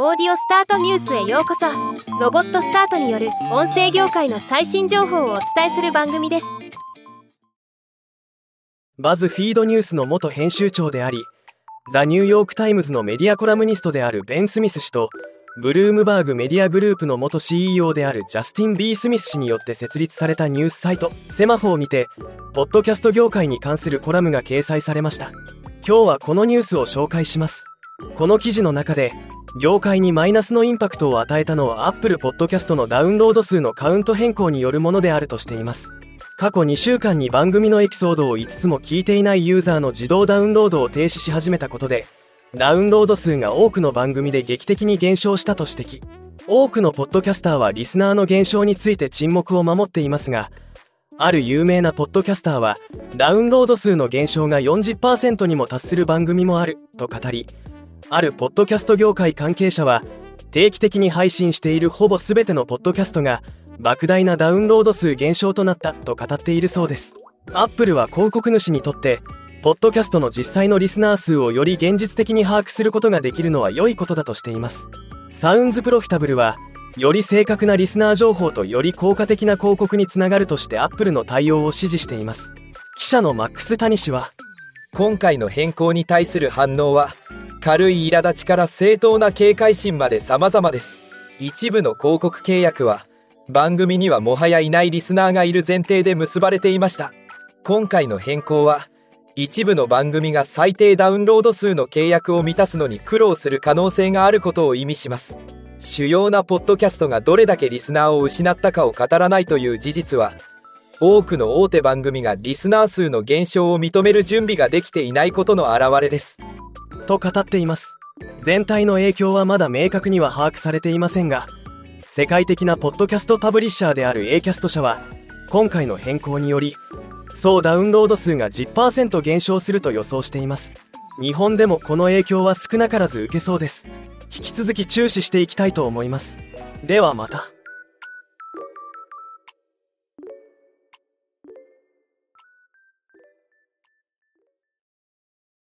オーディオスタートニュースへようこそ。ロボットスタートによる音声業界の最新情報をお伝えする番組です。 BuzzFeed News の元編集長であり The New York Times のメディアコラムニストであるベン・スミス氏と Bloomberg Media Group の元 CEO であるジャスティン・ B・ スミス氏によって設立されたニュースサイト Semafor にてポッドキャスト業界に関するコラムが掲載されました。今日はこのニュースを紹介します。この記事の中で業界にマイナスのインパクトを与えたのは Apple Podcast のダウンロード数のカウント変更によるものであるとしています。過去2週間に番組のエピソードを5つも聞いていないユーザーの自動ダウンロードを停止し始めたことでダウンロード数が多くの番組で劇的に減少したと指摘。多くのポッドキャスターはリスナーの減少について沈黙を守っていますがある有名なポッドキャスターはダウンロード数の減少が40%にも達する番組もあると語りあるポッドキャスト業界関係者は定期的に配信しているほぼ全てのポッドキャストが莫大なダウンロード数減少となったと語っているそうです。アップルは広告主にとってポッドキャストの実際のリスナー数をより現実的に把握することができるのは良いことだとしています。サウンズプロフィタブルはより正確なリスナー情報とより効果的な広告につながるとしてアップルの対応を支持しています。記者のマックス・タニ氏は今回の変更に対する反応は軽い苛立ちから正当な警戒心まで様々です。一部の広告契約は番組にはもはやいないリスナーがいる前提で結ばれていました。今回の変更は一部の番組が最低ダウンロード数の契約を満たすのに苦労する可能性があることを意味します。主要なポッドキャストがどれだけリスナーを失ったかを語らないという事実は多くの大手番組がリスナー数の減少を認める準備ができていないことの表れです。と語っています。全体の影響はまだ明確には把握されていませんが世界的なポッドキャストパブリッシャーである A キャスト社は今回の変更により総ダウンロード数が10%減少すると予想しています。日本でもこの影響は少なからず受けそうです。引き続き注視していきたいと思います。ではまた。